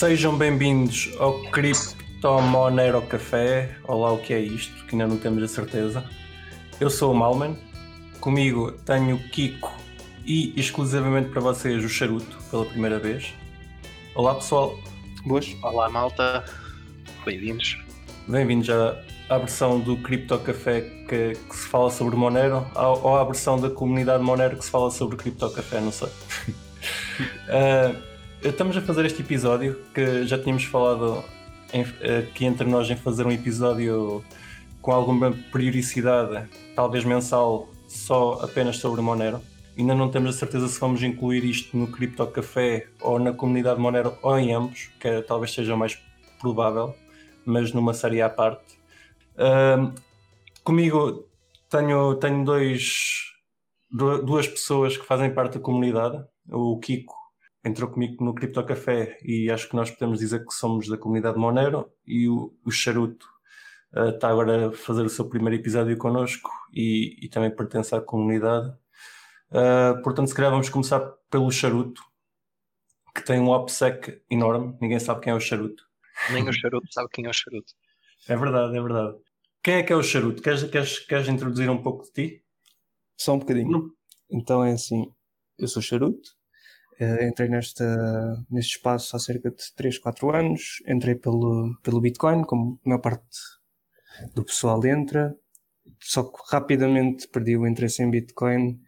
Sejam bem-vindos ao Crypto Monero Café. Olá, o que é isto? Que ainda não temos a certeza. Eu sou o Malman. Comigo tenho o Kiko e exclusivamente para vocês o Charuto pela primeira vez. Olá, pessoal. Boas. Olá, malta. Bem-vindos. Bem-vindos à, à versão do Crypto Café que, que, se fala sobre Monero ou à versão da comunidade Monero que se fala sobre Crypto Café, não sei. uh, estamos a fazer este episódio que já tínhamos falado em, aqui entre nós em fazer um episódio com alguma periodicidade, talvez mensal, só apenas sobre Monero. Ainda não temos a certeza se vamos incluir isto no Crypto Café ou na comunidade Monero ou em ambos, que talvez seja mais provável, mas numa série à parte. Uh, comigo tenho, tenho dois, duas pessoas que fazem parte da comunidade. O Kiko entrou comigo no Crypto Café e acho que nós podemos dizer que somos da comunidade Monero e o, o Charuto uh, está agora a fazer o seu primeiro episódio connosco e, e também pertence à comunidade. Uh, portanto, se calhar vamos começar pelo Charuto, que tem um OPSEC enorme, ninguém sabe quem é o Charuto. Nem o Charuto sabe quem é o Charuto. É verdade, é verdade. Quem é que é o Charuto? Queres, queres, queres introduzir um pouco de ti? Só um bocadinho. Não. Então é assim, eu sou Charuto, entrei nesta, neste espaço há cerca de 3, 4 anos. Entrei pelo, pelo Bitcoin, como a maior parte do pessoal entra. Só que rapidamente perdi o interesse em Bitcoin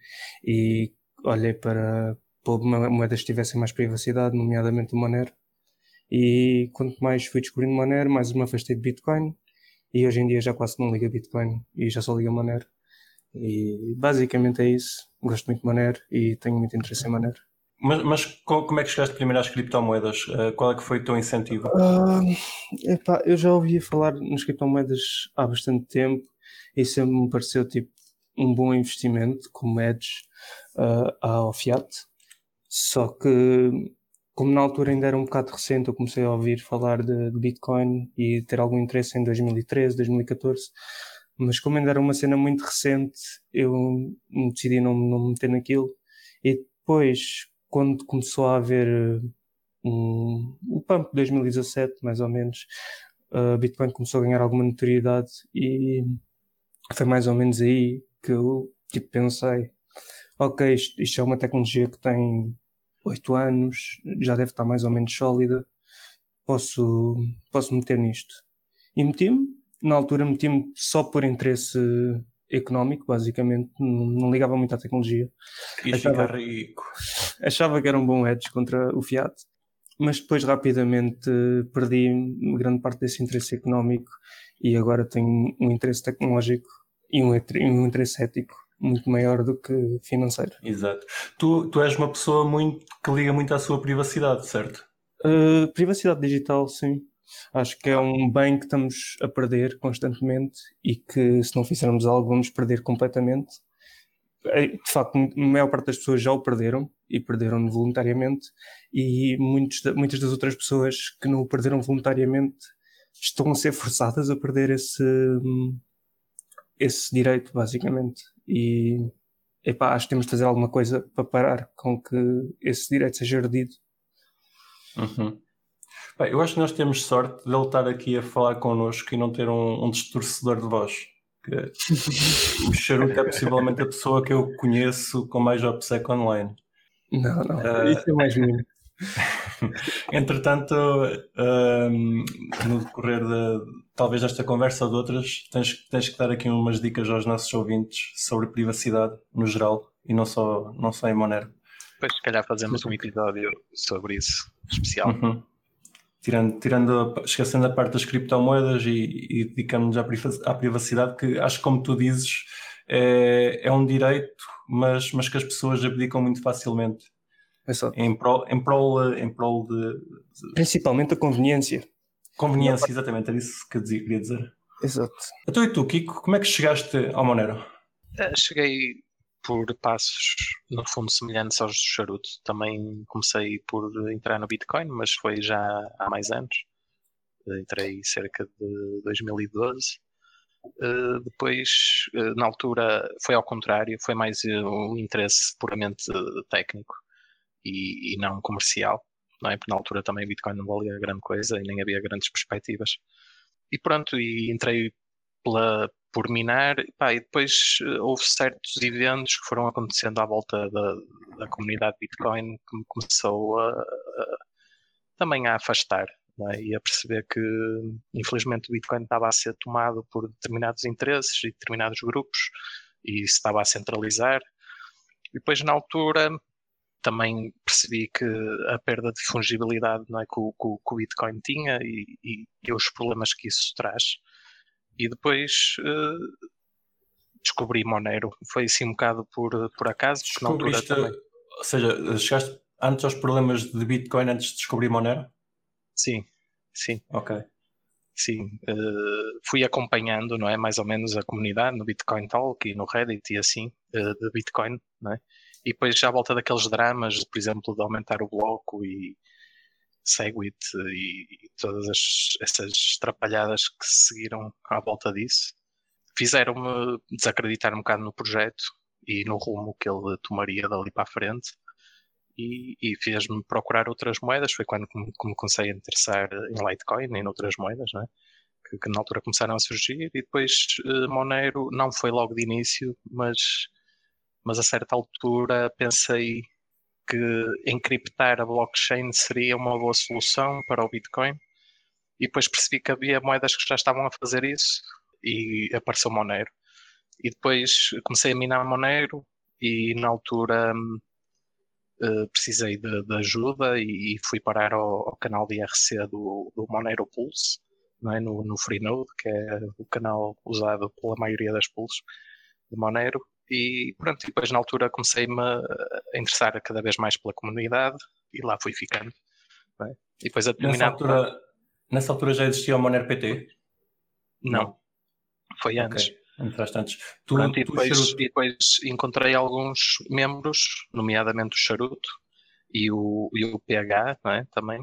e olhei para, para moedas que tivessem mais privacidade, nomeadamente o Monero. E quanto mais fui descobrindo Monero, mais me afastei de Bitcoin. E hoje em dia já quase não liga Bitcoin e já só liga Monero. E basicamente é isso. Gosto muito de Monero e tenho muito interesse em Monero. Mas, mas, como é que chegaste primeiro às criptomoedas? Uh, qual é que foi o teu incentivo? Uh, epá, eu já ouvia falar nas criptomoedas há bastante tempo e sempre me pareceu tipo um bom investimento como hedge uh, ao fiat. Só que, como na altura ainda era um bocado recente, eu comecei a ouvir falar de, de Bitcoin e ter algum interesse em 2013, 2014. Mas como ainda era uma cena muito recente, eu decidi não, não me meter naquilo. E depois, quando começou a haver eh, um, o pump de 2017, mais ou menos, a uh, Bitcoin começou a ganhar alguma notoriedade e foi mais ou menos aí que eu tipo, pensei, ok, isto, isto é uma tecnologia que tem 8 anos, já deve estar mais ou menos sólida, posso, posso meter nisto. E meti-me, na altura meti-me só por interesse económico, basicamente, não, não ligava muito à tecnologia. Quis achava, ficar rico. Achava que era um bom edge contra o Fiat, mas depois rapidamente perdi grande parte desse interesse económico e agora tenho um interesse tecnológico e um, um interesse ético muito maior do que financeiro. Exato. Tu, tu és uma pessoa muito que liga muito à sua privacidade, certo? Uh, privacidade digital, sim. Acho que é um bem que estamos a perder constantemente e que se não fizermos algo vamos perder completamente. É, de facto, a maior parte das pessoas já o perderam e perderam voluntariamente e muitos, muitas das outras pessoas que não o perderam voluntariamente estão a ser forçadas a perder esse, esse direito, basicamente. E epá, acho que temos de fazer alguma coisa para parar com que esse direito seja herdido. Uhum. Bem, eu acho que nós temos sorte de ele estar aqui a falar connosco e não ter um, um distorcedor de voz. o Charuto é possivelmente a pessoa que eu conheço com mais OPSEC online. Não, não, uh, isso é mais mim. Entretanto, um, no decorrer de talvez desta conversa ou de outras, tens, tens que dar aqui umas dicas aos nossos ouvintes sobre privacidade no geral e não só, não só em Monero. Depois, se calhar, fazemos um episódio sobre isso especial. Uhum tirando, tirando esquecendo a parte das criptomoedas e, e dedicando-nos à privacidade, que acho que, como tu dizes, é, é um direito, mas, mas que as pessoas abdicam muito facilmente. Exato. Em prol, em prol, em prol de, de... Principalmente a conveniência. Conveniência, exatamente, era isso que eu queria dizer. Exato. Então e tu, Kiko, como é que chegaste ao Monero? Uh, cheguei por passos, no fundo, semelhantes aos do charuto. Também comecei por entrar no Bitcoin, mas foi já há mais anos. Entrei cerca de 2012. Uh, depois, uh, na altura, foi ao contrário, foi mais um interesse puramente técnico e, e, não comercial. não é? Porque na altura também Bitcoin não valia grande coisa e nem havia grandes perspectivas. E pronto, e entrei pela, por minar, pá, e depois eh, houve certos eventos que foram acontecendo à volta da, da comunidade Bitcoin que me começou a, a também a afastar é? e a perceber que infelizmente o Bitcoin estava a ser tomado por determinados interesses e determinados grupos e se estava a centralizar. E depois na altura também percebi que a perda de fungibilidade não é, que, o, que o Bitcoin tinha e, e, e, os problemas que isso traz. E depois uh, descobri Monero. Foi assim um bocado por, por acaso, porque na altura também. Ou seja, chegaste antes aos problemas de Bitcoin antes de descobrir Monero? Sim, sim. Ok. Sim, uh, fui acompanhando, não é, mais ou menos a comunidade no Bitcoin Talk e no Reddit e assim, uh, de Bitcoin, não é? E depois já à volta daqueles dramas, por exemplo, de aumentar o bloco e Segwit e, e todas as, essas trapalhadas que seguiram à volta disso, fizeram-me desacreditar um bocado no projeto e no rumo que ele tomaria dali para a frente e, e fez-me procurar outras moedas. Foi quando me, comecei a interessar em Litecoin e em outras moedas, né? que, que, na altura começaram a surgir. E depois uh, Monero não foi logo de início, mas, mas a certa altura pensei que encriptar a blockchain seria uma boa solução para o Bitcoin. E depois percebi que havia moedas que já estavam a fazer isso e apareceu Monero. E depois comecei a minar Monero e na altura uh, precisei de, de, ajuda e, fui parar ao, ao, canal de IRC do, do Monero Pulse, é? no, no Freenode, que é o canal usado pela maioria das pools de Monero. E pronto, e depois na altura comecei-me a interessar cada vez mais pela comunidade e lá fui ficando. É? E depois a nessa altura, nessa altura já existia o Monero PT? Não, foi antes. Okay. Entraste antes. Tu, Pronto, e, depois, e, depois, encontrei alguns membros, nomeadamente o Charuto e o, e o PH, não é? Também.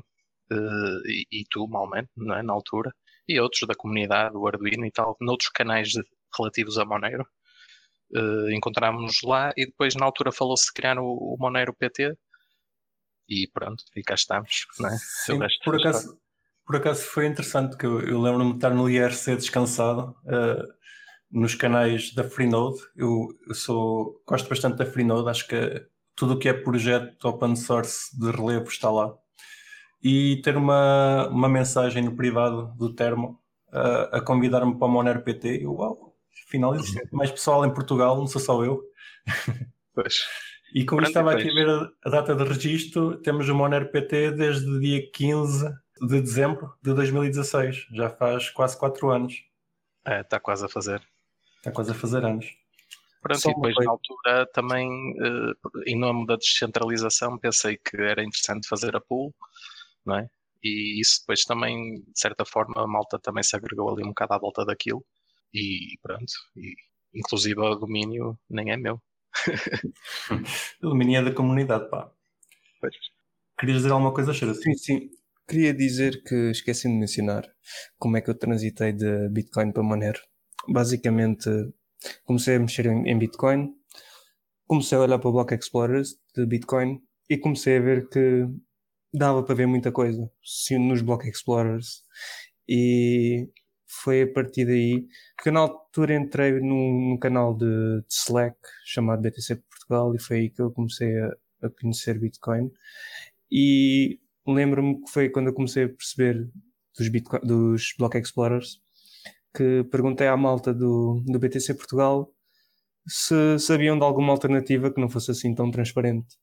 Uh, e, e, tu, malmente, não é? Na altura. E outros da comunidade, o Arduino e tal, noutros canais relativos a Monero. Uh, encontrámos-nos lá e depois na altura falou-se de criar o, o, Monero PT e pronto, e cá estamos. Não é? Sim, por, acaso, por acaso foi interessante que eu, eu lembro-me de estar no IRC descansado. Uh, nos canais da Freenode. Eu, eu sou, gosto bastante da Freenode, acho que tudo o que é projeto open source de relevo está lá. E ter uma, uma mensagem no privado do Termo uh, a convidar-me para o Monero PT, eu, uau, afinal existe uhum. mais pessoal em Portugal, não sou só eu. Pois. E como estava aqui a ver a, data de registro, temos o Monero PT desde o dia 15 de dezembro de 2016, já faz quase 4 anos. É, está quase a fazer. Está quase a fazer anos. Pronto, Só e depois na altura também, uh, em nome da descentralização, pensei que era interessante fazer a pool, não é? E isso depois também, de certa forma, a malta também se agregou ali um bocado à volta daquilo. E pronto, e, inclusive o domínio nem é meu. o domínio é da comunidade, pá. Pois. Querias dizer alguma coisa, Xera? Sim, sim. Queria dizer que esqueci de mencionar como é que eu transitei de Bitcoin para Monero basicamente comecei a mexer em, em Bitcoin, comecei a olhar para o Block Explorers de Bitcoin e comecei a ver que dava para ver muita coisa nos Block Explorers e foi a partir daí que na altura entrei num, num canal de, de, Slack chamado BTC Portugal e foi aí que eu comecei a, a conhecer Bitcoin e lembro-me que foi quando eu comecei a perceber dos, Bitcoin, dos Block Explorers que perguntei à malta do, do BTC Portugal se sabiam de alguma alternativa que não fosse assim tão transparente.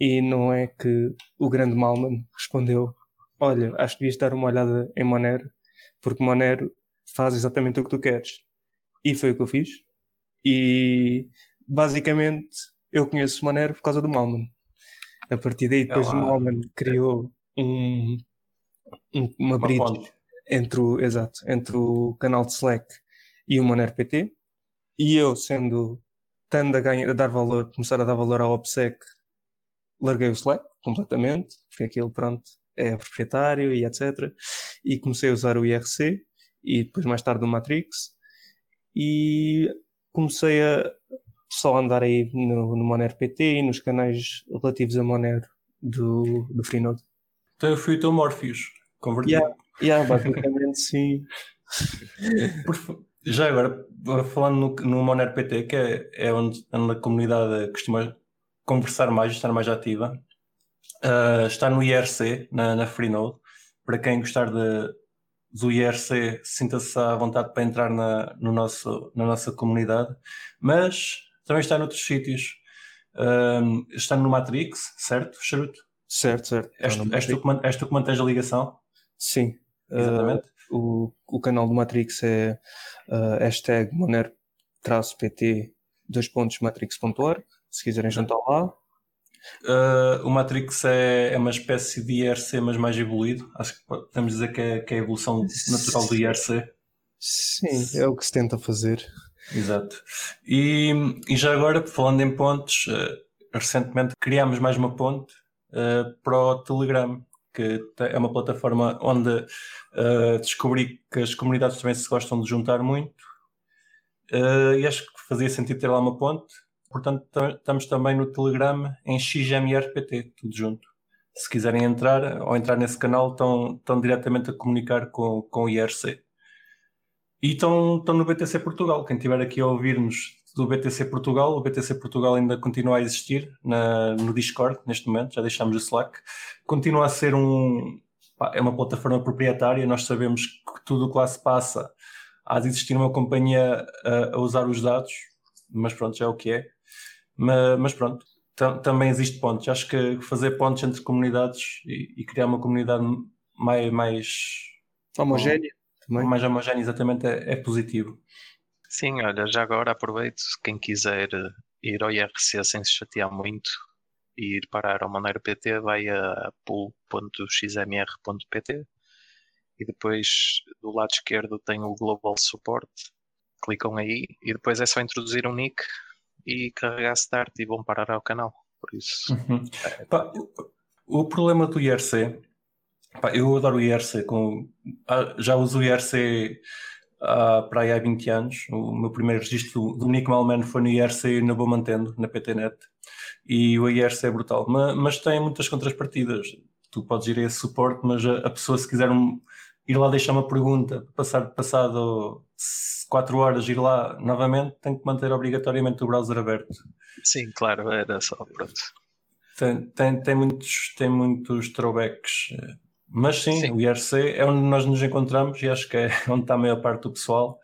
E não é que o grande Malman respondeu: Olha, acho que devias dar uma olhada em Monero, porque Monero faz exatamente o que tu queres. E foi o que eu fiz. E basicamente eu conheço Monero por causa do Malman. A partir daí, depois o Malman criou um, um, uma, uma bridge. Entre o, exato, entre o canal de Slack e o Monero PT. E eu, sendo tendo a, ganhar, a dar valor, começar a dar valor ao OPSEC, larguei o Slack completamente, porque aquilo, pronto, é proprietário e etc. E comecei a usar o IRC e depois mais tarde o Matrix. E comecei a só andar aí no, no Monero PT e nos canais relativos a Monero do, do Freenode. Então eu fui o teu Morpheus, convertido. Yeah, yeah, basicamente sim. Por, já agora, falando no, no Monero PT, que é, é onde, onde, a comunidade costuma conversar mais, estar mais ativa, uh, está no IRC, na, na Freenode. Para quem gostar de, do IRC, sinta-se à vontade para entrar na, no nosso, na nossa comunidade, mas também está noutros sítios. Uh, está no Matrix, certo, Charuto? Certo, certo. És, és, tu, és tu que mantens a ligação? Sim. Exatamente. Uh, o, o canal do Matrix é uh, hashtag moner-pt dois pontos matrix.org, se quiserem juntar lá. Uh, o Matrix é, é, uma espécie de IRC, mas mais evoluído. Acho que podemos dizer que é, que é a evolução natural do IRC. Sim, é o que se tenta fazer. Exato. E, e já agora, falando em pontes, uh, recentemente criámos mais uma ponte uh, para o Telegram, que é uma plataforma onde descobri que as comunidades também se gostam de juntar muito e acho que fazia sentido ter lá uma ponte. Portanto, estamos também no Telegram em XMRPT, tudo junto. Se quiserem entrar ou entrar nesse canal, estão, estão diretamente a comunicar com, com o IRC. E estão, estão no BTC Portugal. Quem estiver aqui a ouvir-nos do BTC Portugal, o BTC Portugal ainda continua a existir na, no Discord neste momento, já deixámos o Slack. Continua a ser um. É uma plataforma proprietária, nós sabemos que tudo o que lá se passa há de existir uma companhia a, a usar os dados, mas pronto, já é o que é. Mas, mas pronto, também existe pontos. Acho que fazer pontos entre comunidades e, e criar uma comunidade mais, mais homogénea também. Mais homogéneo, exatamente, é, é, positivo. Sim, olha, já agora aproveito, quem quiser ir ao IRC sem se chatear muito e ir parar ao Monero PT, vai a pool.xmr.pt e depois do lado esquerdo tem o Global Support, clicam aí e depois é só introduzir um nick e carregar Start e vão parar ao canal. Por isso. Uhum. É... Pá, o, o problema do IRC Pá, eu adoro o IRC. Com, ah, já uso o IRC há, para aí há 20 anos. O meu primeiro registro do Nick Malman foi no IRC e ainda vou mantendo, na PTNet. E o IRC é brutal. Mas, mas tem muitas contrapartidas. Tu podes ir a esse suporte, mas a, a pessoa, se quiser um, ir lá deixar uma pergunta, passar, passado 4 horas, ir lá novamente, tem que manter obrigatoriamente o browser aberto. Sim, claro, era só. Pronto. Tem, tem, tem, muitos, tem muitos throwbacks mas sim, sim, o IRC é onde nós nos encontramos e acho que é onde está a maior parte do pessoal.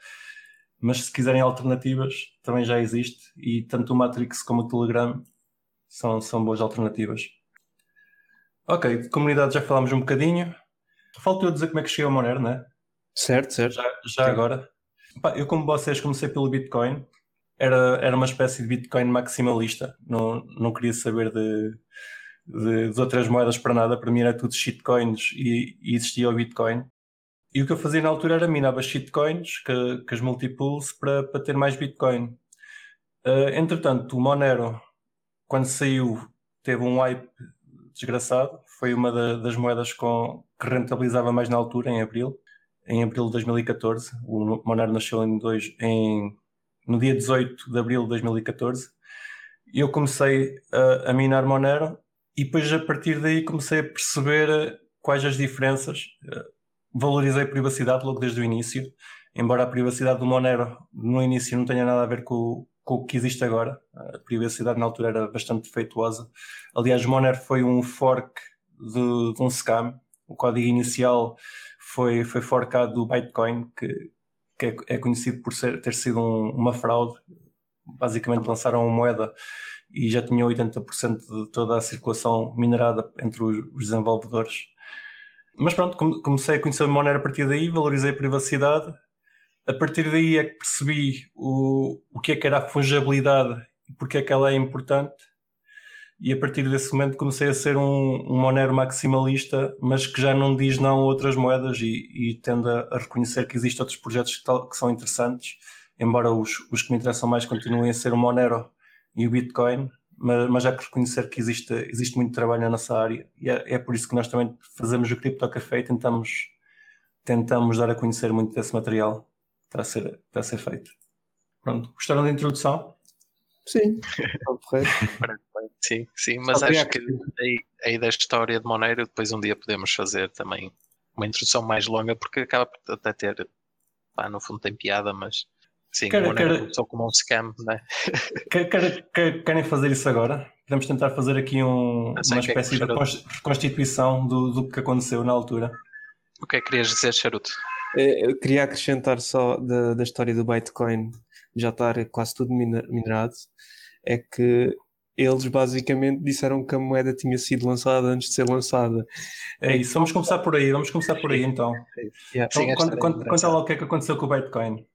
Mas se quiserem alternativas, também já existe. E tanto o Matrix como o Telegram são, são boas alternativas. Ok, de comunidade já falámos um bocadinho. Falta eu dizer como é que cheguei ao Monero, não é? Certo, certo. Já, já agora. Eu, como vocês, comecei pelo Bitcoin. Era, era uma espécie de Bitcoin maximalista. Não, não queria saber de de, de, outras moedas para nada, para mim era tudo shitcoins e, e, existia o Bitcoin. E o que eu fazia na altura era minava shitcoins que, que as multipools para, para ter mais Bitcoin. Uh, entretanto, o Monero, quando saiu, teve um hype desgraçado. Foi uma da, das moedas com, que rentabilizava mais na altura, em abril. Em abril de 2014. O Monero nasceu em, dois, em no dia 18 de abril de 2014. E eu comecei a, a minar Monero e depois a partir daí comecei a perceber eh, quais as diferenças. Eh, valorizei a privacidade logo desde o início, embora a privacidade do Monero no início não tenha nada a ver com, com o que existe agora. A privacidade na altura era bastante defeituosa. Aliás, Monero foi um fork de, de um scam. O código inicial foi, foi forkado do Bitcoin, que, que é, é, conhecido por ser, ter sido um, uma fraude. Basicamente lançaram uma moeda e já tinha 80% de toda a circulação minerada entre os, desenvolvedores. Mas pronto, comecei a conhecer o Monero a partir daí, valorizei a privacidade. A partir daí é que percebi o, o que é que era a fungibilidade e porque é que ela é importante. E a partir desse momento comecei a ser um, um Monero maximalista, mas que já não diz não a outras moedas e, e tende a, reconhecer que existem outros projetos que, tal, que são interessantes, embora os, os que me interessam mais continuem a ser o Monero e o Bitcoin, mas, mas há que reconhecer que existe, existe muito trabalho na nossa área e é, é por isso que nós também fazemos o Crypto Café e tentamos, tentamos dar a conhecer muito desse material que está a ser, ser feito. Pronto, gostaram da introdução? Sim, sim, sim, mas acho que aí, aí da história de Monero depois um dia podemos fazer também uma introdução mais longa porque acaba por até ter, pá, no fundo tem piada, mas sim, quer, Monero quer, começou como um scam, né? Quer, quer, querem fazer isso agora? Podemos tentar fazer aqui um, uma é espécie de reconstituição do, do que aconteceu na altura. O que é que querias dizer, Charuto? É, eu queria acrescentar só da, da história do Bitcoin já estar quase tudo minerado, é que eles basicamente disseram que a moeda tinha sido lançada antes de ser lançada. É isso, vamos começar por aí, vamos começar por aí então. Yeah. Então, Sim, conta, conta, conta lá o que é que aconteceu com o Bitcoin.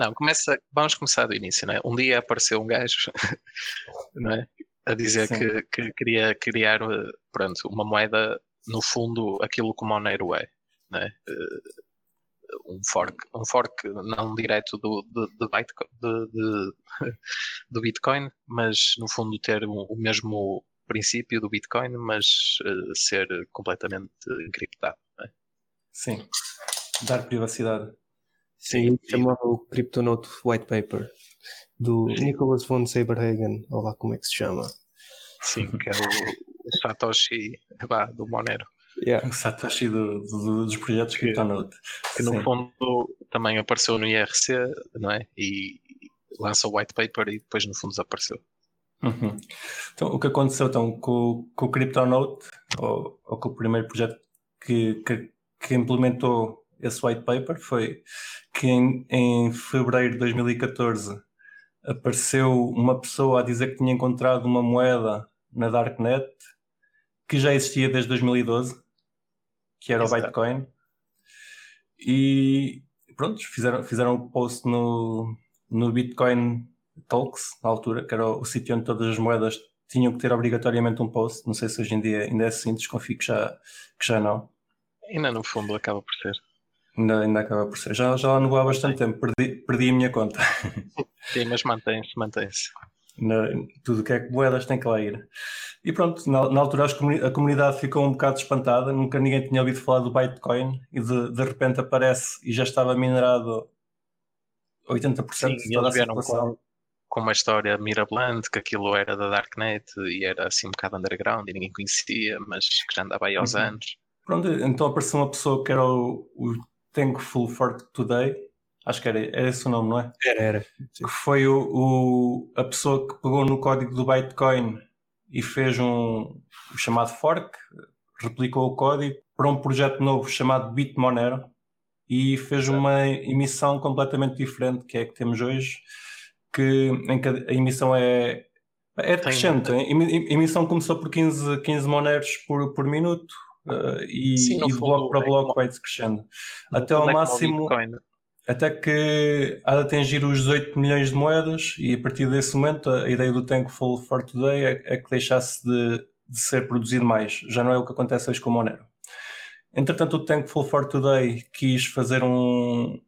Não, começa, vamos começar do início, não é? Um dia apareceu um gajo, não é? A dizer que, que, queria criar, pronto, uma moeda, no fundo, aquilo que o Monero é, não é? Um fork, um fork não direto do, do, do, Bitcoin, do, do Bitcoin, mas no fundo ter o, o mesmo princípio do Bitcoin, mas uh, ser completamente encriptado. É? Sim, dar privacidade. Sim, chamava o Cryptonote White Paper do Nicholas von Saberhagen, ou lá como é que se chama. Sim, que é o Satoshi do Monero. Yeah. O Satoshi do, do, dos projetos que, está no Que no fundo também apareceu no IRC, não é? E lança o white paper e depois no fundo desapareceu. Uhum. Então, o que aconteceu então com, com o CryptoNote, ou, ou com o primeiro projeto que, que, que, implementou esse white paper, foi que em, em fevereiro de 2014 apareceu uma pessoa a dizer que tinha encontrado uma moeda na Darknet que já existia desde 2012 que era Exato. o Bitcoin. E pronto, fizeram, fizeram um post no, no Bitcoin Talks, na altura, que era o, o sítio onde todas as moedas tinham que ter obrigatoriamente um post. Não sei se hoje em dia ainda é assim, desconfio que já, que já não. Ainda no fundo acaba por ser. Ainda, ainda acaba por ser. Já, já lá no há bastante tempo, perdi, perdi a minha conta. Sim, mas mantém-se, mantém-se. Tudo que é moedas tem que lá ir. E pronto, na, na altura a comunidade ficou um bocado espantada, nunca ninguém tinha ouvido falar do Bitcoin e de, de repente aparece e já estava minerado 80% Sim, de toda a circulação. Com, com uma história mirabolante, que aquilo era da Darknet e era assim um bocado underground e ninguém conhecia, mas que já andava aí aos uhum. anos. Pronto, então apareceu uma pessoa que era o, o Thankful for Today, acho que era, era esse o nome, não é? Era, era. Sim. Que foi o, o, a pessoa que pegou no código do Bitcoin e fez um chamado fork, replicou o código para um projeto novo chamado Bitmonero e fez uma emissão completamente diferente que é a que temos hoje, que, em que a emissão é, é decrescente. A emissão começou por 15, 15 moneros por, por minuto uh, e, Sim, e de bloco para é bloco vai decrescendo. Até ao é máximo até que há de atingir os 18 milhões de moedas e a partir desse momento a ideia do Thankful for Today é, é que deixasse de, de, ser produzido mais. Já não é o que acontece hoje com o Monero. Entretanto, o Thankful for Today quis fazer um,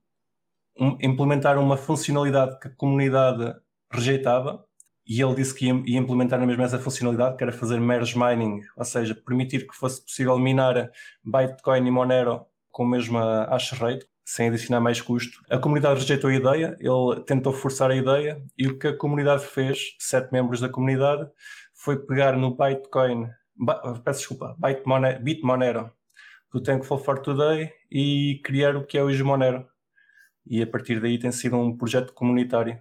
um implementar uma funcionalidade que a comunidade rejeitava e ele disse que ia, ia, implementar na mesma essa funcionalidade, que era fazer merge mining, ou seja, permitir que fosse possível minar Bitcoin e Monero com a mesma hash rate, sem adicionar mais custo. A comunidade rejeitou a ideia, ele tentou forçar a ideia e o que a comunidade fez, sete membros da comunidade, foi pegar no Bitcoin, peço desculpa, Bitmonero, do Thankful for Today e criar o que é hoje Monero. E a partir daí tem sido um projeto comunitário.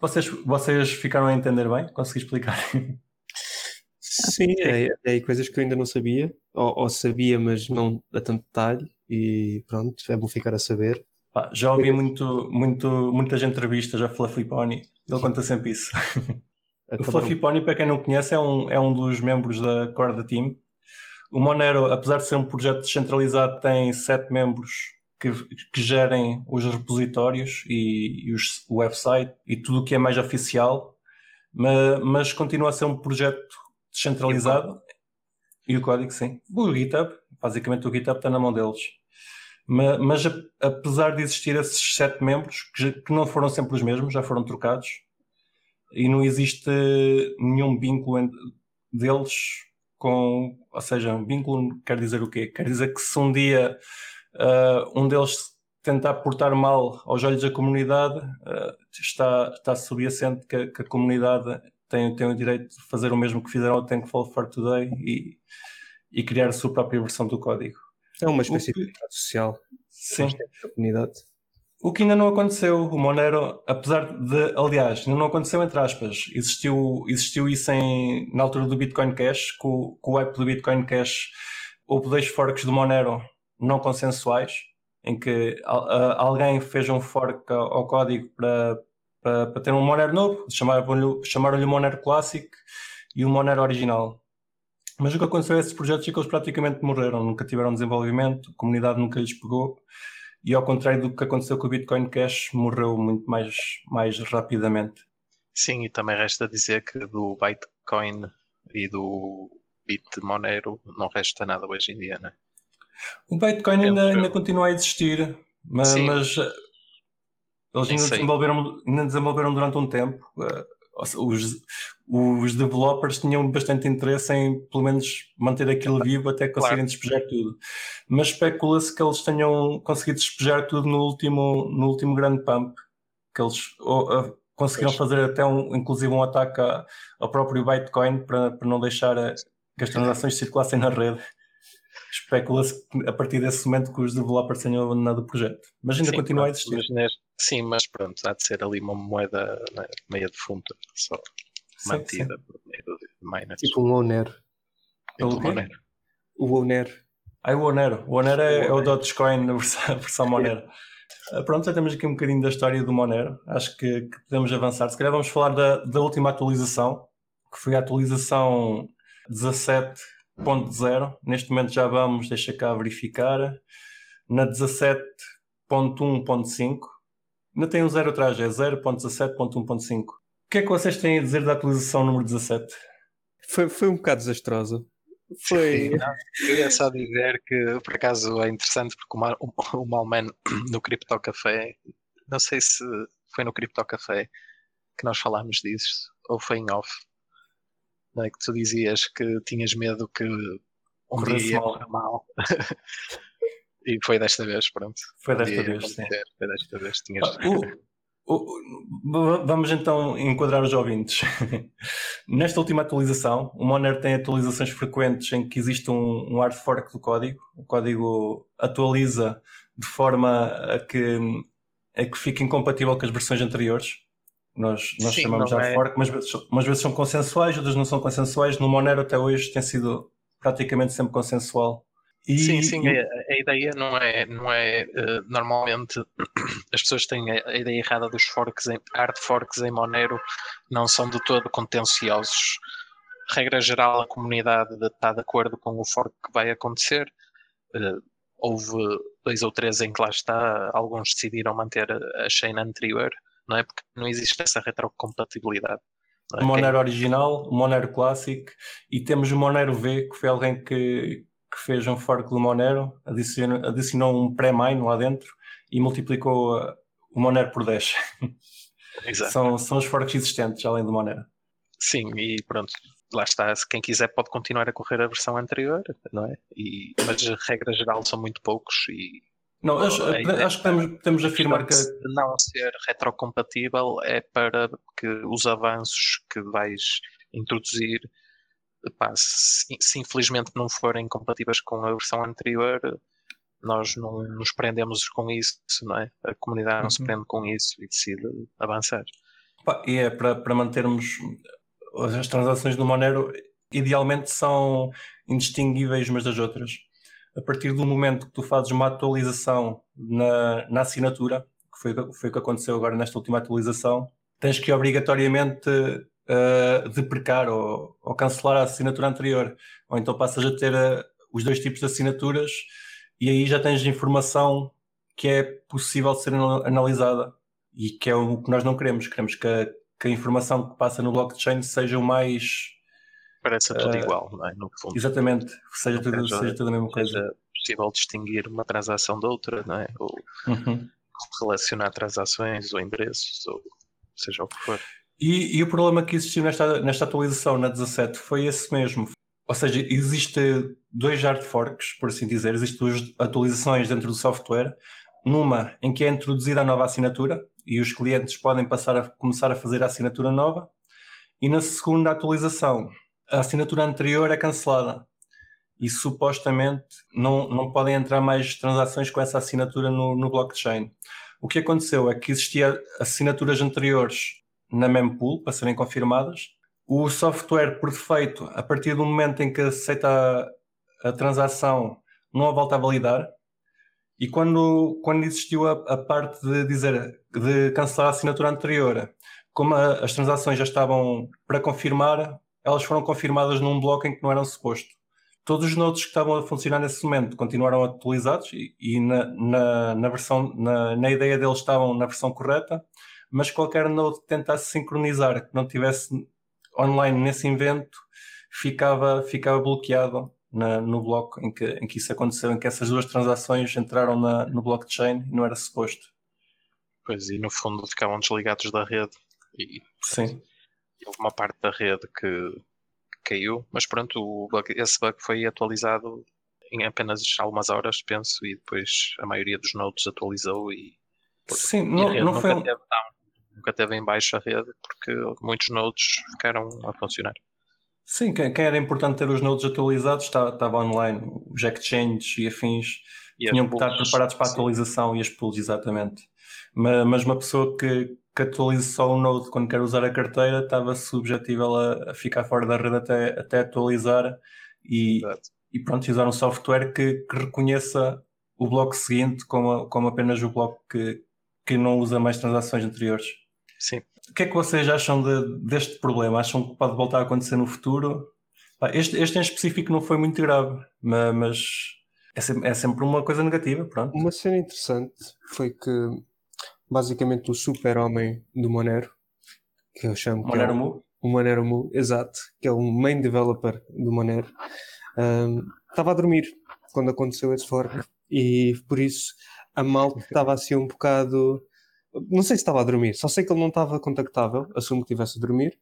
Vocês, vocês ficaram a entender bem? Consegui explicar? Sim, é, é, coisas que eu ainda não sabia, ou, ou sabia, mas não a tanto detalhe e pronto, é bom ficar a saber. Pá, já ouvi muito, muito, muitas entrevistas a Fluffy Pony, ele conta sempre isso. o Fluffy Pony, para quem não conhece, é um, é um dos membros da Corda Team. O Monero, apesar de ser um projeto descentralizado, tem sete membros que, que gerem os repositórios e, e os, o website e tudo o que é mais oficial, mas, mas continua a ser um projeto descentralizado. E o código, sim. O GitHub, basicamente o GitHub está na mão deles. Mas, mas apesar de existir esses sete membros, que, que, não foram sempre os mesmos, já foram trocados, e não existe nenhum vínculo deles com. Ou seja, um vínculo quer dizer o quê? Quer dizer que se um dia uh, um deles tentar portar mal aos olhos da comunidade, uh, está, está subyacente que, que, a comunidade tem, tem o direito de fazer o mesmo que fizeram ao Thankful for Today e, e criar a sua própria versão do código. É uma espécie que, de contrato social. Sim. Da comunidade. O que ainda não aconteceu, o Monero, apesar de, aliás, ainda não aconteceu entre aspas, existiu, existiu isso em, na altura do Bitcoin Cash, com, com o hype do Bitcoin Cash, houve dois forks do Monero não consensuais, em que alguém fez um fork ao código para, para, para ter um Monero novo, chamaram-lhe chamaram o Monero Classic e o Monero original. Mas o que aconteceu a esses projetos é que eles praticamente morreram, nunca tiveram desenvolvimento, a comunidade nunca lhes pegou, e ao contrário do que aconteceu com o Bitcoin Cash, morreu muito mais, mais rapidamente. Sim, e também resta dizer que do Bitcoin e do Bit Monero não resta nada hoje em dia, não é? O Bitcoin ainda, ainda continua a existir, mas, mas eh, eles ainda desenvolveram, ainda desenvolveram durante um tempo. Eh, os, os developers tinham bastante interesse em, pelo menos, manter aquilo vivo até conseguirem claro. despejar tudo. Mas especula-se que eles tenham conseguido despejar tudo no último, no último grande pump. Que eles ou, uh, conseguiram pois. fazer até, um, inclusive, um ataque a, ao próprio Bitcoin para, para não deixar a, que as transações circulassem na rede especula-se a partir desse momento que os developers tenham abandonado o projeto. Mas ainda sim, continua a existir. Mas, sim, mas pronto, há de ser ali uma moeda né, meia defunta, só sim, mantida sim. por meio do miners. Tipo um Oner. Tipo um Oner. O Oner. Ah, o Oner. O Oner é, é o Dogecoin na versão, Monero. Pronto, já temos aqui um bocadinho da história do Monero. Acho que, que podemos avançar. Se calhar vamos falar da, da última atualização, que foi a atualização 17 17.0, neste momento já vamos, deixa cá verificar, na 17.1.5, ainda tem um zero atrás, é 0.17.1.5. O que é que vocês têm a dizer da atualização número 17? Foi, foi um bocado desastrosa. Foi. Eu ia só dizer que por acaso é interessante porque o, o Malman no Crypto Café, não sei se foi no Crypto Café que nós falámos disso ou foi em off, é? que tu dizias que tinhas medo que um dia ia correr mal. e foi desta vez, pronto. Foi desta vez, sim. Foi desta vez. Tinhas... Ah, o, o, vamos então enquadrar os ouvintes. Nesta última atualização, o Monero tem atualizações frequentes em que existe um, um hard fork do código. O código atualiza de forma a que, a que fique incompatível com as versões anteriores. Nós, nós Sim, chamamos de hard é... fork, mas umas vezes são consensuais, outras não são consensuais. No Monero até hoje tem sido praticamente sempre consensual. E, sim, sim, e... a, a, ideia não é, não é uh, normalmente as pessoas têm a, a, ideia errada dos forks em, hard forks em Monero não são de todo contenciosos. Regra geral, a comunidade está de acordo com o fork que vai acontecer. Uh, houve dois ou três em que lá está, alguns decidiram manter a chain anterior não é? Porque não existe essa retrocompatibilidade. É? Monero original, Monero Classic e temos o Monero V, que foi alguém que, que fez um fork do Monero, adicionou, adicionou um pré-mine lá dentro e multiplicou uh, o Monero por 10. Exato. são, são os forks existentes, além do Monero. Sim, e pronto, lá está, quem quiser pode continuar a correr a versão anterior, não é? E, mas a regra geral são muito poucos e não, acho, acho que podemos, podemos afirmar que. Não ser retrocompatível é para que os avanços que vais introduzir, pá, se, se, infelizmente não forem compatíveis com a versão anterior, nós não nos prendemos com isso, não é? A comunidade não se uhum. prende com isso e decide avançar. Pá, e é para, para mantermos as transações do Monero, idealmente são indistinguíveis umas das outras a partir do momento que tu fazes uma atualização na, na assinatura, que foi, foi o que aconteceu agora nesta última atualização, tens que obrigatoriamente uh, deprecar ou, ou, cancelar a assinatura anterior. Ou então passas a ter uh, os dois tipos de assinaturas e aí já tens informação que é possível ser analisada e que é o que nós não queremos. Queremos que a, que a informação que passa no blockchain seja o mais parece tudo uh, igual, não é? No fundo. Exatamente, seja tudo, seja, tudo a mesma coisa. Seja possível distinguir uma transação da outra, não é? Ou uhum. relacionar transações ou endereços, ou seja o que for. E, e, o problema que existiu nesta, nesta atualização, na 17, foi esse mesmo. Ou seja, existe dois hard forks, por assim dizer, existem duas atualizações dentro do software. numa em que é introduzida a nova assinatura e os clientes podem passar a começar a fazer a assinatura nova, e na segunda atualização, a assinatura anterior é cancelada e supostamente não, não podem entrar mais transações com essa assinatura no, no blockchain. O que aconteceu é que existia assinaturas anteriores na mempool para serem confirmadas. O software, por defeito, a partir do momento em que aceita a, a transação, não a volta a validar. E quando, quando existiu a, a, parte de dizer de cancelar a assinatura anterior, como a, as transações já estavam para confirmar, elas foram confirmadas num bloco em que não eram suposto. Todos os nodes que estavam a funcionar nesse momento continuaram atualizados e, e na, na, na, versão, na, na ideia deles estavam na versão correta, mas qualquer node que tentasse sincronizar, que não tivesse online nesse evento, ficava, ficava bloqueado na, no bloco em que, em que isso aconteceu, em que essas duas transações entraram na, no blockchain e não era suposto. Pois, e no fundo ficavam desligados da rede. E, Sim. Houve uma parte da rede que caiu, mas pronto, o bug, esse bug foi atualizado em apenas algumas horas, penso, e depois a maioria dos nodes atualizou e, Sim, e não, não foi... Teve, nunca teve em baixa a rede porque muitos nodes ficaram a funcionar. Sim, quem, quem era importante ter os nodes atualizados estava, estava online, os exchanges e afins e tinham que estar preparados para a atualização sim. e as pools, exatamente. Mas, mas uma pessoa que, que atualize só o Node quando quer usar a carteira estava subjetível a, a, ficar fora da rede até, até atualizar e, e pronto, usar um software que, que reconheça o bloco seguinte como, como apenas o bloco que, que não usa mais transações anteriores. Sim. O que é que vocês acham de, deste problema? Acham que pode voltar a acontecer no futuro? Este, este em específico não foi muito grave, mas é sempre, é sempre uma coisa negativa, pronto. Uma cena interessante foi que basicamente o super-homem do Monero, que eu chamo Monero é o, Mu? o Monero Mu, exato, que é o main developer do Monero, um, estava a dormir quando aconteceu esse fork e por isso a malta estava assim um bocado. Não sei se estava a dormir, só sei que ele não estava contactável, assumo que estivesse a dormir.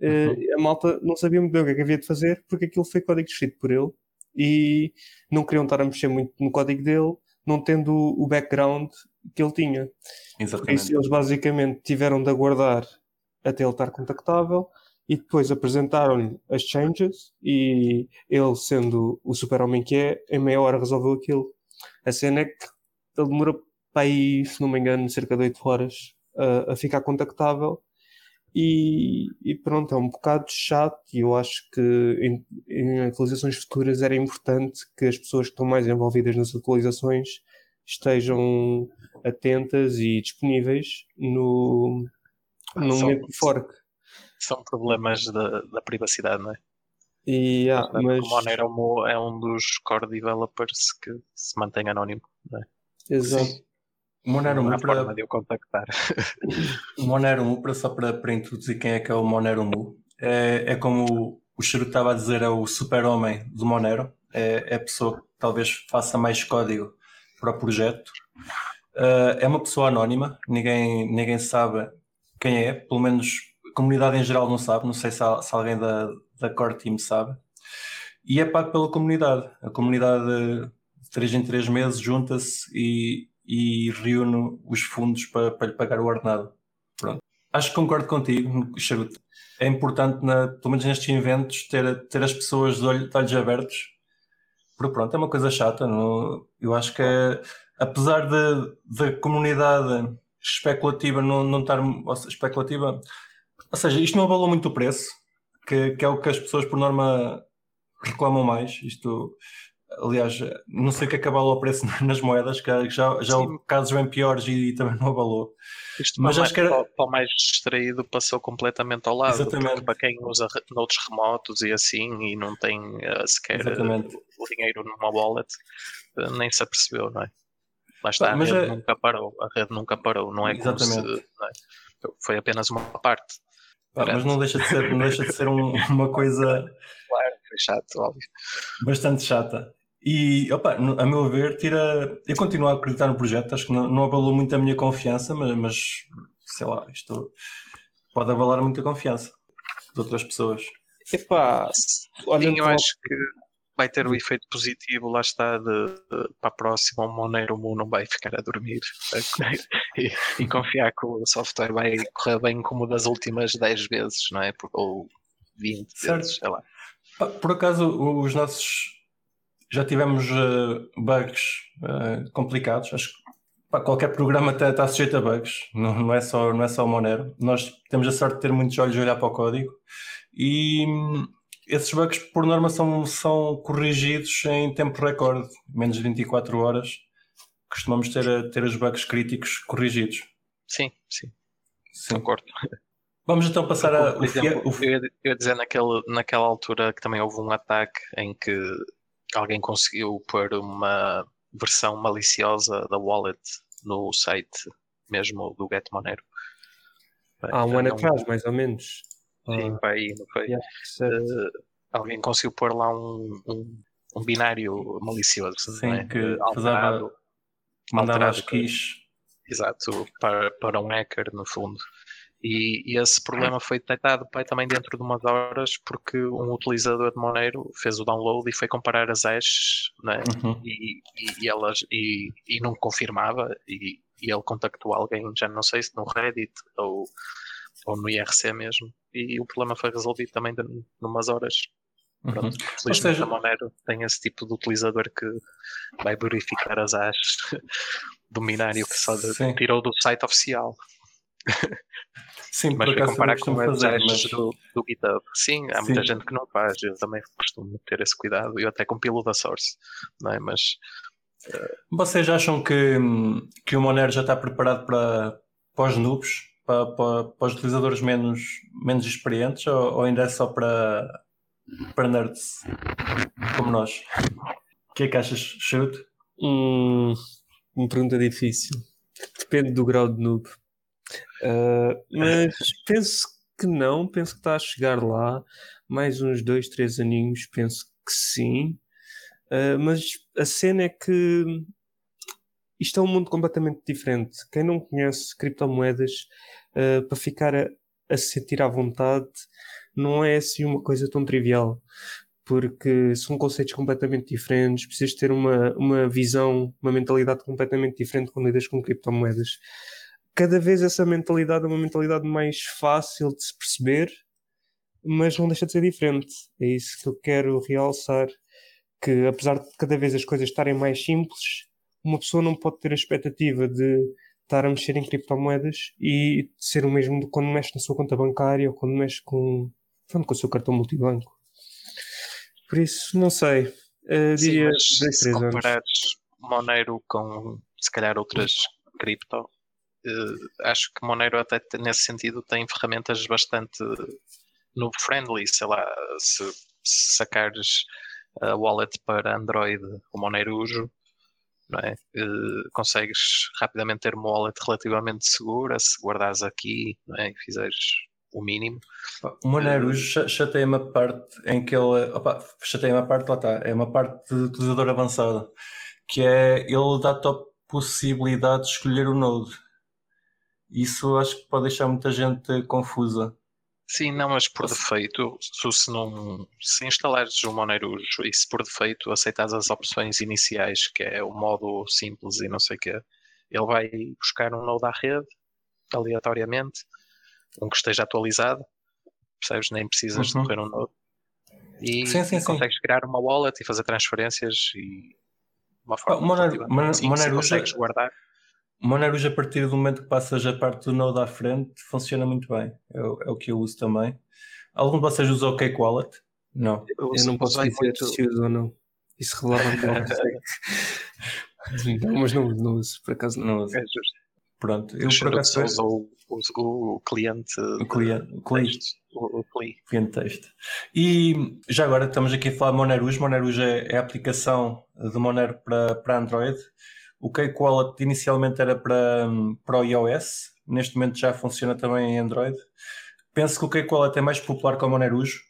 Uhum. Uh, a malta não sabia muito bem o que, é que havia de fazer porque aquilo foi código escrito por ele e não queriam estar a mexer muito no código dele, não tendo o background que ele tinha. Exatamente. Isso eles basicamente tiveram de aguardar até ele estar contactável e depois apresentaram-lhe as changes e ele, sendo o super-homem que é, em meia hora resolveu aquilo. A cena é que ele demorou para aí, se não me engano, cerca de 8 horas a, a ficar contactável e, e, pronto, é um bocado chato e eu acho que em, em, atualizações futuras era importante que as pessoas que estão mais envolvidas nas atualizações estejam atentas e disponíveis no, no são, momento de fork. São problemas da, da privacidade, não é? E, ah, mas... O Monero é um dos core developers que se mantém anónimo, não é? Exato. Sim. Monero Mu para... forma de eu contactar. Monero Mu, para, só para, para introduzir quem é que é o Monero Mu, é, é como o Chiru estava a dizer, é o super-homem do Monero, é, é a pessoa que talvez faça mais código para o projeto. Uh, é uma pessoa anónima, ninguém, ninguém sabe quem é, pelo menos a comunidade em geral não sabe, não sei se, se alguém da, da core team sabe. E é pago pela comunidade. A comunidade de 3 em 3 meses junta-se e, e reúne os fundos para, para lhe pagar o ordenado. Pronto. Acho que concordo contigo, Charuto. É importante, na, pelo menos nestes eventos, ter, ter as pessoas de, olho, de olhos abertos. Porque pronto, é uma coisa chata. Não, eu acho que, é, apesar da comunidade especulativa não, não estar especulativa, ou seja, isto não abalou muito o preço, que, que é o que as pessoas por norma reclamam mais. Isto Aliás, não sei o que é que abalou o preço nas moedas, que já, já houve casos bem piores e, e também não abalou. Isto Mas acho que era... para o mais distraído passou completamente ao lado. Exatamente. Para quem usa noutros remotos e assim e não tem uh, sequer Exatamente. o dinheiro numa wallet, uh, nem se apercebeu, não é? Lá está, a rede é... nunca parou. A rede nunca parou, não é Exatamente. se. É? Foi apenas uma parte. mas não deixa de ser, não deixa de ser um, uma coisa. Claro, foi chato, óbvio. Bastante chata. E, opa, a meu ver, tira. Eu continuo a acreditar no projeto, acho que não, não abalou muito a minha confiança, mas, mas sei lá, isto pode abalar muito a confiança de outras pessoas. Epá, olha, eu acho que vai ter o efeito positivo, lá está, de, de, para a próxima o Monero Moon não vai ficar a dormir e, e, confiar que o software vai correr bem como das últimas 10 vezes, não é? Ou 20 certo. vezes, sei lá. Por acaso, os nossos. Já tivemos uh, bugs uh, complicados. Acho que pá, qualquer programa está, está sujeito a bugs, não, não, é só, não é só o Monero. Nós temos a sorte de ter muitos olhos a olhar para o código e esses bugs, por norma, são, são corrigidos em tempo recorde, menos de 24 horas. Costumamos ter, ter os bugs críticos corrigidos. Sim, sim. sim. Concordo. Vamos então passar a. Por exemplo, o... eu, ia, eu ia dizer naquele, naquela altura que também houve um ataque em que alguém conseguiu pôr uma versão maliciosa da wallet no site mesmo do Get Monero. Há um ano atrás, mais ou menos. Sim, ah. aí, não foi? Yeah, uh, alguém conseguiu pôr lá um, um, um binário malicioso. Sim, é? que alterado, mandava as keys. Exato, para, para um hacker, no fundo. E, e, esse problema foi detectado também dentro de umas horas porque um utilizador de Monero fez o download e foi comparar as hashes né? uhum. e, e, e, elas, e, e não confirmava e, ele contactou alguém, já não sei se no Reddit ou, ou no IRC mesmo e o problema foi resolvido também de, numas horas. Uhum. Pronto, felizmente seja... a Monero tem esse tipo de utilizador que vai verificar as hashes do binário que só de, tirou do site oficial. Sim, mas vai comparar com fazer, mas... do, do GitHub. Sim, há Sim. muita gente que não faz. Eu também costumo ter esse cuidado. Eu até compilo da source, não é? Mas uh... vocês acham que, que o Monero já está preparado para, para os noobs, para, para, para os utilizadores menos, menos experientes, ou, ou ainda é só para, para nerds como nós? O que é que achas, Shoot? Hum, uma pergunta difícil. Depende do grau de noob. Uh, mas penso que não, penso que está a chegar lá. Mais uns dois, três aninhos, penso que sim. Uh, mas a cena é que isto é um mundo completamente diferente. Quem não conhece criptomoedas, uh, para ficar a, a sentir à vontade, não é assim uma coisa tão trivial porque são conceitos completamente diferentes, precisas ter uma, uma visão, uma mentalidade completamente diferente quando lidas com criptomoedas cada vez essa mentalidade é uma mentalidade mais fácil de se perceber, mas não deixa de ser diferente. É isso que eu quero realçar. Que apesar de cada vez as coisas estarem mais simples, uma pessoa não pode ter a expectativa de estar a mexer em criptomoedas e ser o mesmo quando mexe na sua conta bancária ou quando mexe com, com o seu cartão multibanco. Por isso, não sei. Uh, Sim, diria mas se comparares Monero com se calhar outras cripto, acho que Monero até nesse sentido tem ferramentas bastante no friendly, sei lá, se, se sacares a wallet para Android, o Monero Uso, não é? Uh, consegues rapidamente ter uma wallet relativamente segura se guardares aqui não é? e fizeres o mínimo. O Monero uh, chateia-me a parte em que ele. Opa, chateia-me a parte, lá está, é uma parte de utilizador avançado, que é ele dá-te a possibilidade de escolher o node. Isso acho que pode deixar muita gente confusa. Sim, não, mas por defeito, se, não, se instalares o Monero e se por defeito aceitas as opções iniciais, que é o modo simples e não sei o quê, ele vai buscar um node à rede, aleatoriamente, um que esteja atualizado, percebes? Nem precisas uhum. de correr um node. E, sim, sim, consegues sim. criar uma wallet e fazer transferências e uma forma oh, Monero, Monero, consegues guardar. Moneros, a partir do momento que passas a parte do Node à frente, funciona muito bem. É, o, é o que eu uso também. Algum de vocês usa o Cake Wallet? Não. Eu, eu não posso dizer muito... se uso ou não. Isso revelava não, mas não, não uso, por acaso não uso. É justo. Pronto, eu por acaso uso o, o, o, cliente. O cliente, o cliente, o, o cliente texto. E já agora estamos aqui a falar de Monerus. Monerus é, é a aplicação de Monero para, para Android. O Cake Wallet inicialmente era para, para o iOS, neste momento já funciona também em Android. Penso que o Cake Wallet é mais popular que o Monerujo,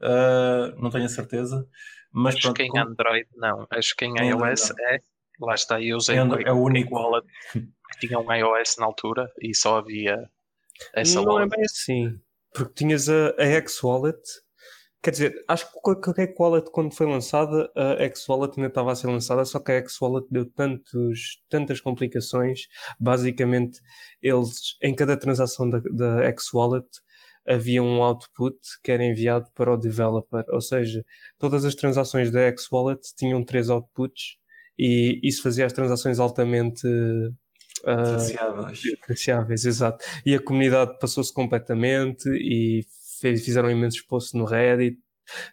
uh, não tenho a certeza. Mas acho pronto, que em como... Android não, acho que em iOS é. Lá está, eu usei é, o é o único wallet que tinha um iOS na altura e só havia essa Não wallet. é bem assim, porque tinhas a, a X Wallet Quer dizer, acho que a X-Wallet, quando foi lançada, a X-Wallet ainda estava a ser lançada, só que a X-Wallet deu tantos, tantas complicações. Basicamente, eles, em cada transação da, da X-Wallet, havia um output que era enviado para o developer. Ou seja, todas as transações da X-Wallet tinham três outputs e isso fazia as transações altamente uh, exato. E a comunidade passou-se completamente e fez, fizeram imensos posts no Reddit,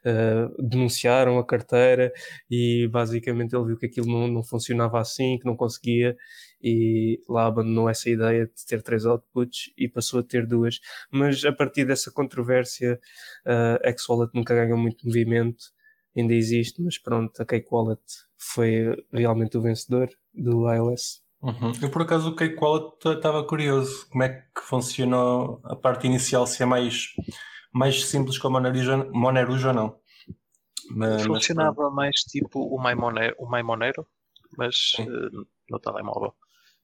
uh, denunciaram a carteira e basicamente ele viu que aquilo não, não funcionava assim, que não conseguia e lá abandonou essa ideia de ter três outputs e passou a ter duas. Mas a partir dessa controvérsia, uh, X-Wallet nunca ganhou muito movimento, ainda existe, mas pronto, a Cake Wallet foi realmente o vencedor do iOS. Uhum. Eu por acaso o Cake Wallet estava curioso como é que funcionou a parte inicial, se é mais mais simples como a Monerujo ou não. Mas, Funcionava mas, mais tipo o Maimonero, o Maimonero mas uh, no telemóvel.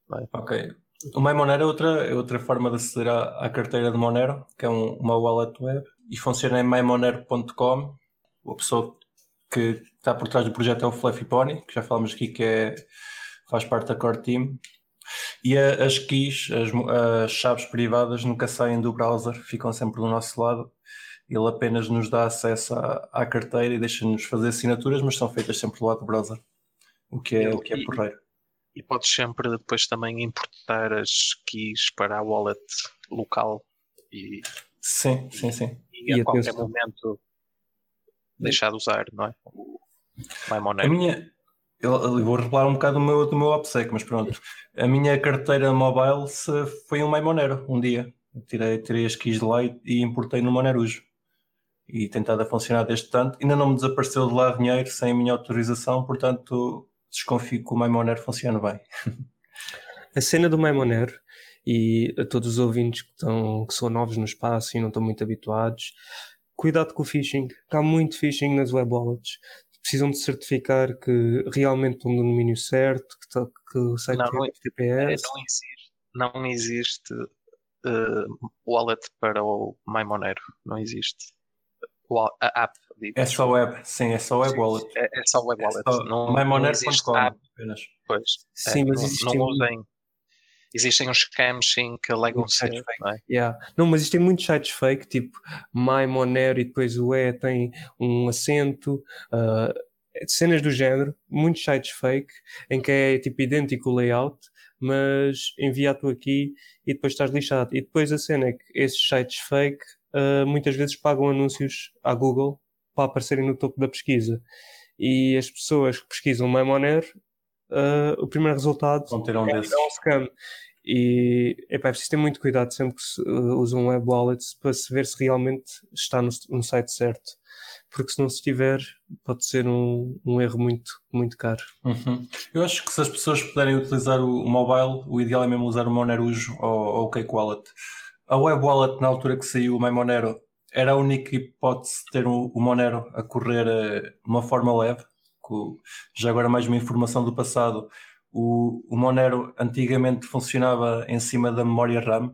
Bem. Ok. O Maimonero é outra, é outra forma de aceder à, à carteira de Monero, que é um, uma wallet web, e funciona em maimonero.com. A pessoa que está por trás do projeto é o Fluffy Pony, que já falamos aqui que é, faz parte da core team. E a, as keys, as, as chaves privadas nunca saem do browser, ficam sempre do nosso lado ele apenas nos dá acesso à, à carteira e deixa-nos fazer assinaturas, mas são feitas sempre do lado do browser, o que é, o que é porreiro. E podes sempre depois também importar as keys para a wallet local e, sim, sim, sim. e, e a qualquer momento deixar de usar, não é? O A minha, eu, eu, vou revelar um bocado do meu, do meu OPSEC, mas pronto. A minha carteira mobile foi um Maimonero, um dia. tirei, tirei as keys de lá e, e importei no Monerujo e tem estado a funcionar desde tanto. Ainda não me desapareceu de lá dinheiro sem a minha autorização, portanto desconfio que o Maimoner funcione bem. A cena do Maimoner e a todos os ouvintes que, estão, que são novos no espaço e não estão muito habituados, cuidado com o phishing. Há muito phishing nas web wallets. Precisam de certificar que realmente estão no domínio certo, que, tá, que o site não, tem TPS. Não existe, não existe uh, wallet para o Maimonero. Não existe a app. É só web, sim, é só web wallet. É, é só web wallet. É não, MyMonero.com apenas. Pois. Sim, é, mas existem... não usem. Existem uns scams sim que alegam ser. Não, é? yeah. não, mas existem muitos sites fake, tipo MyMonero e depois o E tem um acento, uh, cenas do género, muitos sites fake em que é tipo idêntico o layout, mas envia-te aqui e depois estás lixado. E depois a cena é que esses sites fake uh, muitas vezes pagam anúncios à Google para aparecerem no topo da pesquisa. E as pessoas que pesquisam Maimoner, uh, o primeiro resultado ter um é, um scam. E é preciso ter muito cuidado sempre que se, uh, usam web wallets para se ver se realmente está no, no site certo. Porque se não estiver, pode ser um, um erro muito, muito caro. Uhum. Eu acho que se as pessoas puderem utilizar o mobile, o ideal é mesmo usar o Monerujo ou, ou o Cake Wallet a web wallet na altura que saiu o MyMonero era a única hipótese de ter o, Monero a correr de eh, uma forma leve. já agora mais uma informação do passado. O, Monero antigamente funcionava em cima da memória RAM,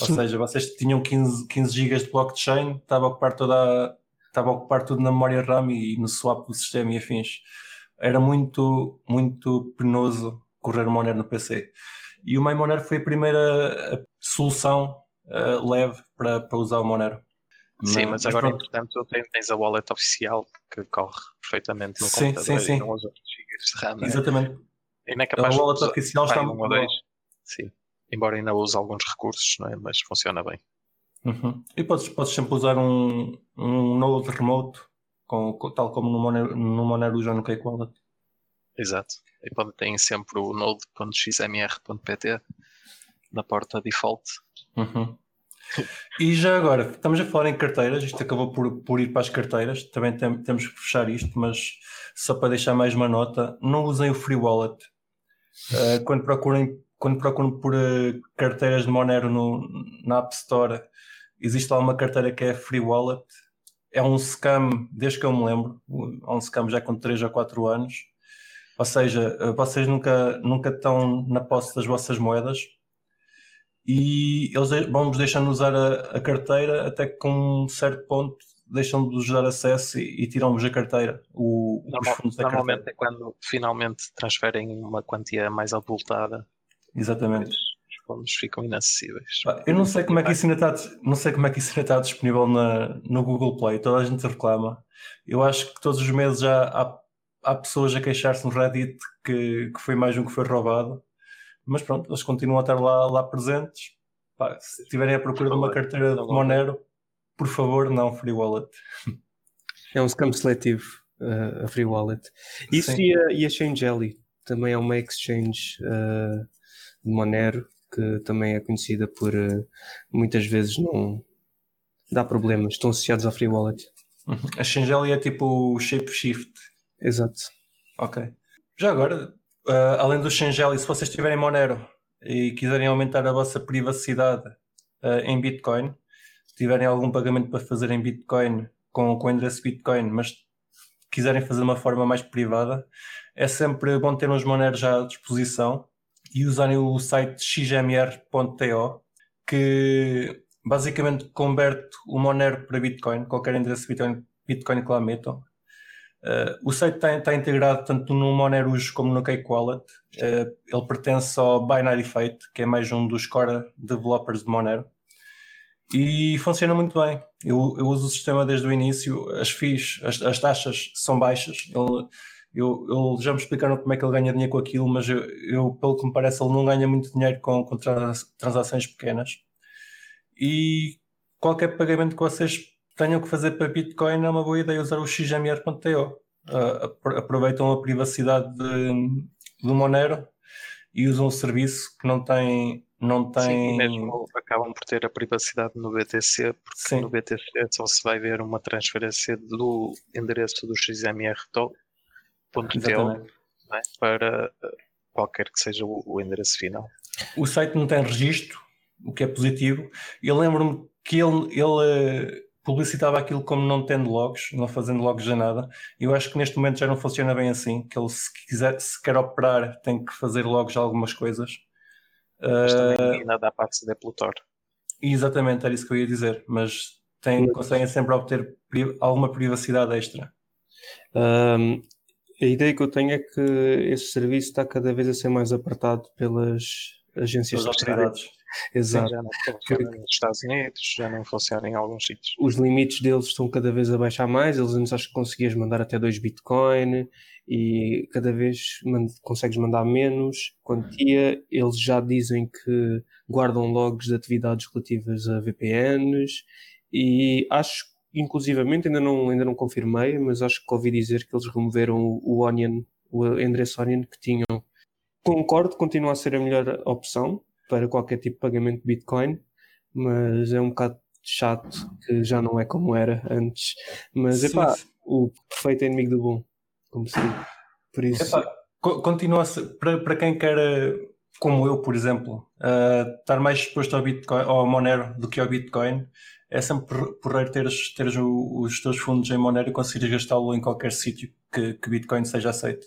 ou seja, vocês tinham 15, 15 GB de blockchain, estava a ocupar toda a, estava a ocupar tudo na memória RAM e no swap do sistema e afins. Era muito, muito penoso correr o Monero no PC. E o MyMonero foi a primeira solução uh, leve para, para usar o Monero. Sim, mas, mas agora, pronto. entretanto, tens a wallet oficial que corre perfeitamente no sim, computador sim, sim. e não usa gigas de RAM. Exatamente. E não é capaz a wallet oficial está um dois. Sim. Embora ainda use alguns recursos, não é? mas funciona bem. Uhum. E podes, podes sempre usar um, um Node remote, com, tal como no Monero, no Monero já no Cake Wallet. Exato. E pode, tem sempre o node.xmr.pt na porta default Uhum. E já agora, estamos a falar em carteiras, isto acabou por, por ir para as carteiras, também tem, temos que fechar isto, mas só para deixar mais uma nota, não usem o Free Wallet. Uh, quando, procurem, quando procuram por uh, carteiras de Monero no, na App Store, existe lá uma carteira que é Free Wallet. É um scam, desde que eu me lembro, é um scam já com 3 a 4 anos. Ou seja, uh, vocês nunca, nunca estão na posse das vossas moedas, e eles vão-vos deixando usar a, a, carteira até que com um certo ponto deixam de vos dar acesso e, e tiram-vos a carteira, o, Normal, normalmente carteira. é quando finalmente transferem uma quantia mais avultada, Exatamente. os fundos ficam inacessíveis. Eu não sei como é que isso ainda está, não sei como é que isso ainda está disponível na, no Google Play, toda a gente reclama. Eu acho que todos os meses já há, há pessoas a queixar-se no Reddit que, que foi mais um que foi roubado. Mas pronto, eles continuam a estar lá, lá presentes. Pá, se estiverem à procura de uma carteira de Monero, por favor, não Free Wallet. É um scam seletivo, uh, a Free Wallet. Isso Sim. e a, e a também é uma exchange uh, de Monero, que também é conhecida por uh, muitas vezes não dá problemas, estão associados à Free Wallet. Uhum. A Shangeli é tipo o Shapeshift. Exato. Ok. Já agora, ah, além do Shangeli, se vocês tiverem Monero e quiserem aumentar a vossa privacidade ah, em Bitcoin, se tiverem algum pagamento para fazer em Bitcoin com, com o endereço Bitcoin, mas quiserem fazer de uma forma mais privada, é sempre bom ter uns Monero já à disposição e usarem o site xmr.to que basicamente converte o Monero para Bitcoin, qualquer endereço Bitcoin, Bitcoin que lá metam. Uh, o site está, está integrado tanto no Monero como no Cake Wallet. Uh, ele pertence ao Binary Fate, que é mais um dos core developers de Monero. E funciona muito bem. Eu, eu uso o sistema desde o início. As fees, as, as taxas são baixas. Ele, eu, eu já me explicaram como é que ele ganha dinheiro com aquilo, mas eu, eu, pelo que me parece, ele não ganha muito dinheiro com, com trans- transações pequenas. E qualquer pagamento que vocês tenham que fazer para Bitcoin é uma boa ideia usar o xmr.to. Uh, apro- aproveitam a privacidade de- do Monero e usam o serviço que não tem. Não tem... Sim, mesmo acabam por ter a privacidade no BTC, porque Sim. no BTC só se vai ver uma transferência do endereço do XMR.to é? para eh, qualquer que seja o, o endereço final. O site não tem registro, o que é positivo. Eu lembro-me que ele, ele publicitava aquilo como não tendo logs, não fazendo logs a nada. Eu acho que neste momento já não funciona bem assim, que ele se quiser, se quer operar tem que fazer logs a algumas coisas. Mas Uh, também ainda dá para aceder pelo Tor. exatamente, era isso que eu ia dizer, mas tem, conseguem sempre obter pri- alguma privacidade extra. Um, a ideia que eu tenho é que esse serviço está cada vez a ser mais apertado pelas agências tributárias. autoridades. Exato. Já não funciona nos Estados Unidos, já não funciona em alguns sítios. os limites deles estão cada vez a baixar mais. Eles antes acho que conseguias mandar até 2 Bitcoin e cada vez man- consegues mandar menos quantia. Eles já dizem que guardam logs de atividades relativas a VPNs e acho, inclusivamente, ainda não, ainda não confirmei, mas acho que ouvi dizer que eles removeram o, o Onion, o endereço Onion que tinham. Concordo, continua a ser a melhor opção para qualquer tipo de pagamento de Bitcoin, mas é um bocado chato que já não é como era antes. Mas epá, sim. o perfeito inimigo do bom, como se diz. Por isso, Epá, co- continua a ser, para, para quem quer, como eu, por exemplo, eh, estar mais exposto ao Bitcoin, ao Monero do que ao Bitcoin, é sempre por- porreiro teres, teres os teus fundos em Monero e conseguires gastá-lo em qualquer sítio que, que Bitcoin seja aceito.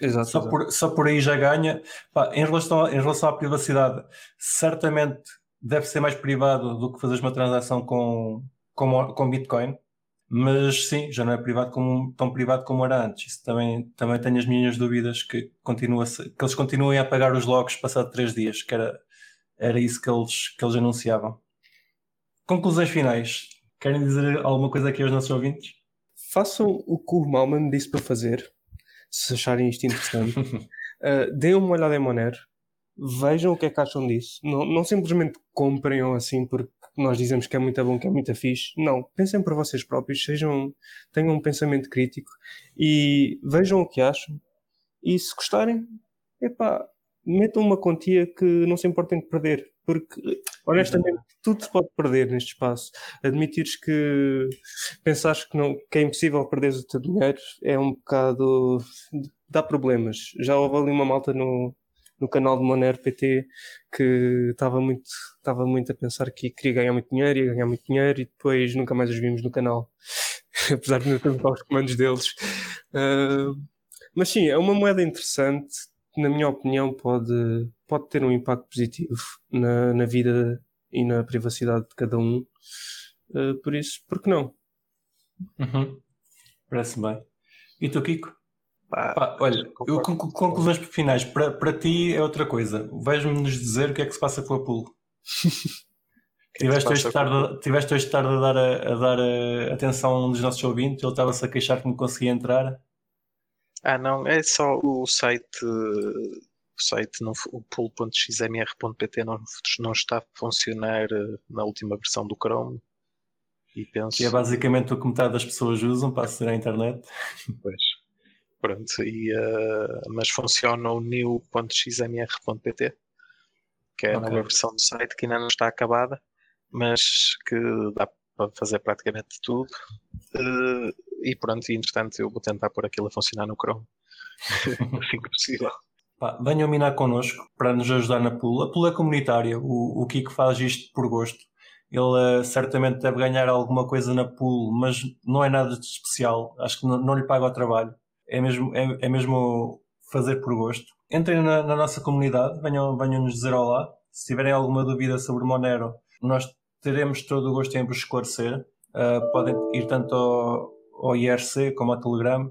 Exato, Só exato. por, só por aí já ganha. Pá, em, relação, em relação à privacidade, certamente deve ser mais privado do que fazeres uma transação com, com, com Bitcoin, mas sim, já não é privado como, tão privado como era antes. Isso também, também tenho as minhas dúvidas que, continua que eles continuem a pagar os logs passado três dias, que era, era isso que eles, que eles anunciavam. Conclusões finais. Querem dizer alguma coisa aqui aos nossos ouvintes? Façam o que o Malman disse para fazer, se acharem isto interessante. Uh, deem uma olhada em Monero, vejam o que é que acham disso. Não, não simplesmente comprem ou assim porque nós dizemos que é muito bom, que é muito fixe. Não, pensem por vocês próprios, sejam, tenham um pensamento crítico e vejam o que acham. E se gostarem, epá, metam uma quantia que não se importem de perder. Porque, honestamente, tudo se pode perder neste espaço. Admitires que pensares que, não, que é impossível perderes o teu dinheiro é um bocado. dá problemas. Já houve ali uma malta no, no canal de Monero PT que estava muito, estava muito a pensar que queria ganhar muito dinheiro, ia ganhar muito dinheiro e depois nunca mais os vimos no canal. Apesar de não termos os comandos deles. Uh, mas sim, é uma moeda interessante. Na minha opinião, pode, pode ter um impacto positivo na, na vida e na privacidade de cada um. Uh, por isso, por que não? Uhum. Parece bem. E tu, Kiko? Pá, Pá, olha, eu conclu- conclusões finais. Para, para ti é outra coisa. Vais-me-nos dizer o que é que se passa com a pool. é Tiveste hoje, tarde, tiveste hoje tarde a dar, a, a dar a atenção a um dos nossos ouvintes. Ele estava-se a queixar que não conseguia entrar. Ah, não, é só o site, o site, não, o pool.xmr.pt não, não está a funcionar eh, na última versão do Chrome. E penso. Que é basicamente o que metade das pessoas usam para aceder à internet. Pois. Pronto, e, eh, mas funciona o new.xmr.pt, que é a Ok. nova versão do site que ainda não está acabada, mas que dá para fazer praticamente tudo. Eh, e pronto, e entretanto eu vou tentar pôr aquilo a funcionar no Chrome assim que possível. Pá, venham minar connosco para nos ajudar na pool. A pool é comunitária. O, o Kiko faz isto por gosto. Ele eh, certamente deve ganhar alguma coisa na pool, mas não é nada de especial. Acho que não, não lhe paga o trabalho. É mesmo, é, é mesmo fazer por gosto. Entrem na, na nossa comunidade, venham, venham nos dizer olá. Se tiverem alguma dúvida sobre Monero, nós teremos todo o gosto em vos esclarecer. Uh, podem ir tanto ao, ao IRC como ao Telegram.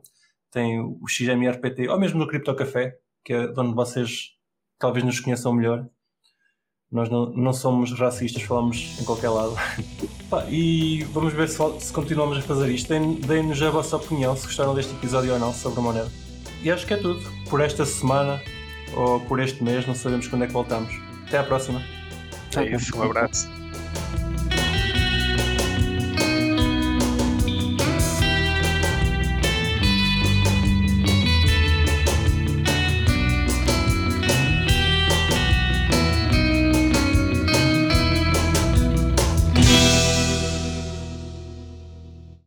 Tem o XMRPT, ou mesmo no Crypto Café, que é de onde vocês talvez nos conheçam melhor. Nós não, não somos racistas, falamos em qualquer lado. E vamos ver se, se continuamos a fazer isto. Deem- Deem-nos a vossa opinião, se gostaram deste episódio ou não, sobre a Monero. E acho que é tudo. Por esta semana, ou por este mês, não sabemos quando é que voltamos. Até à próxima. É isso, um abraço.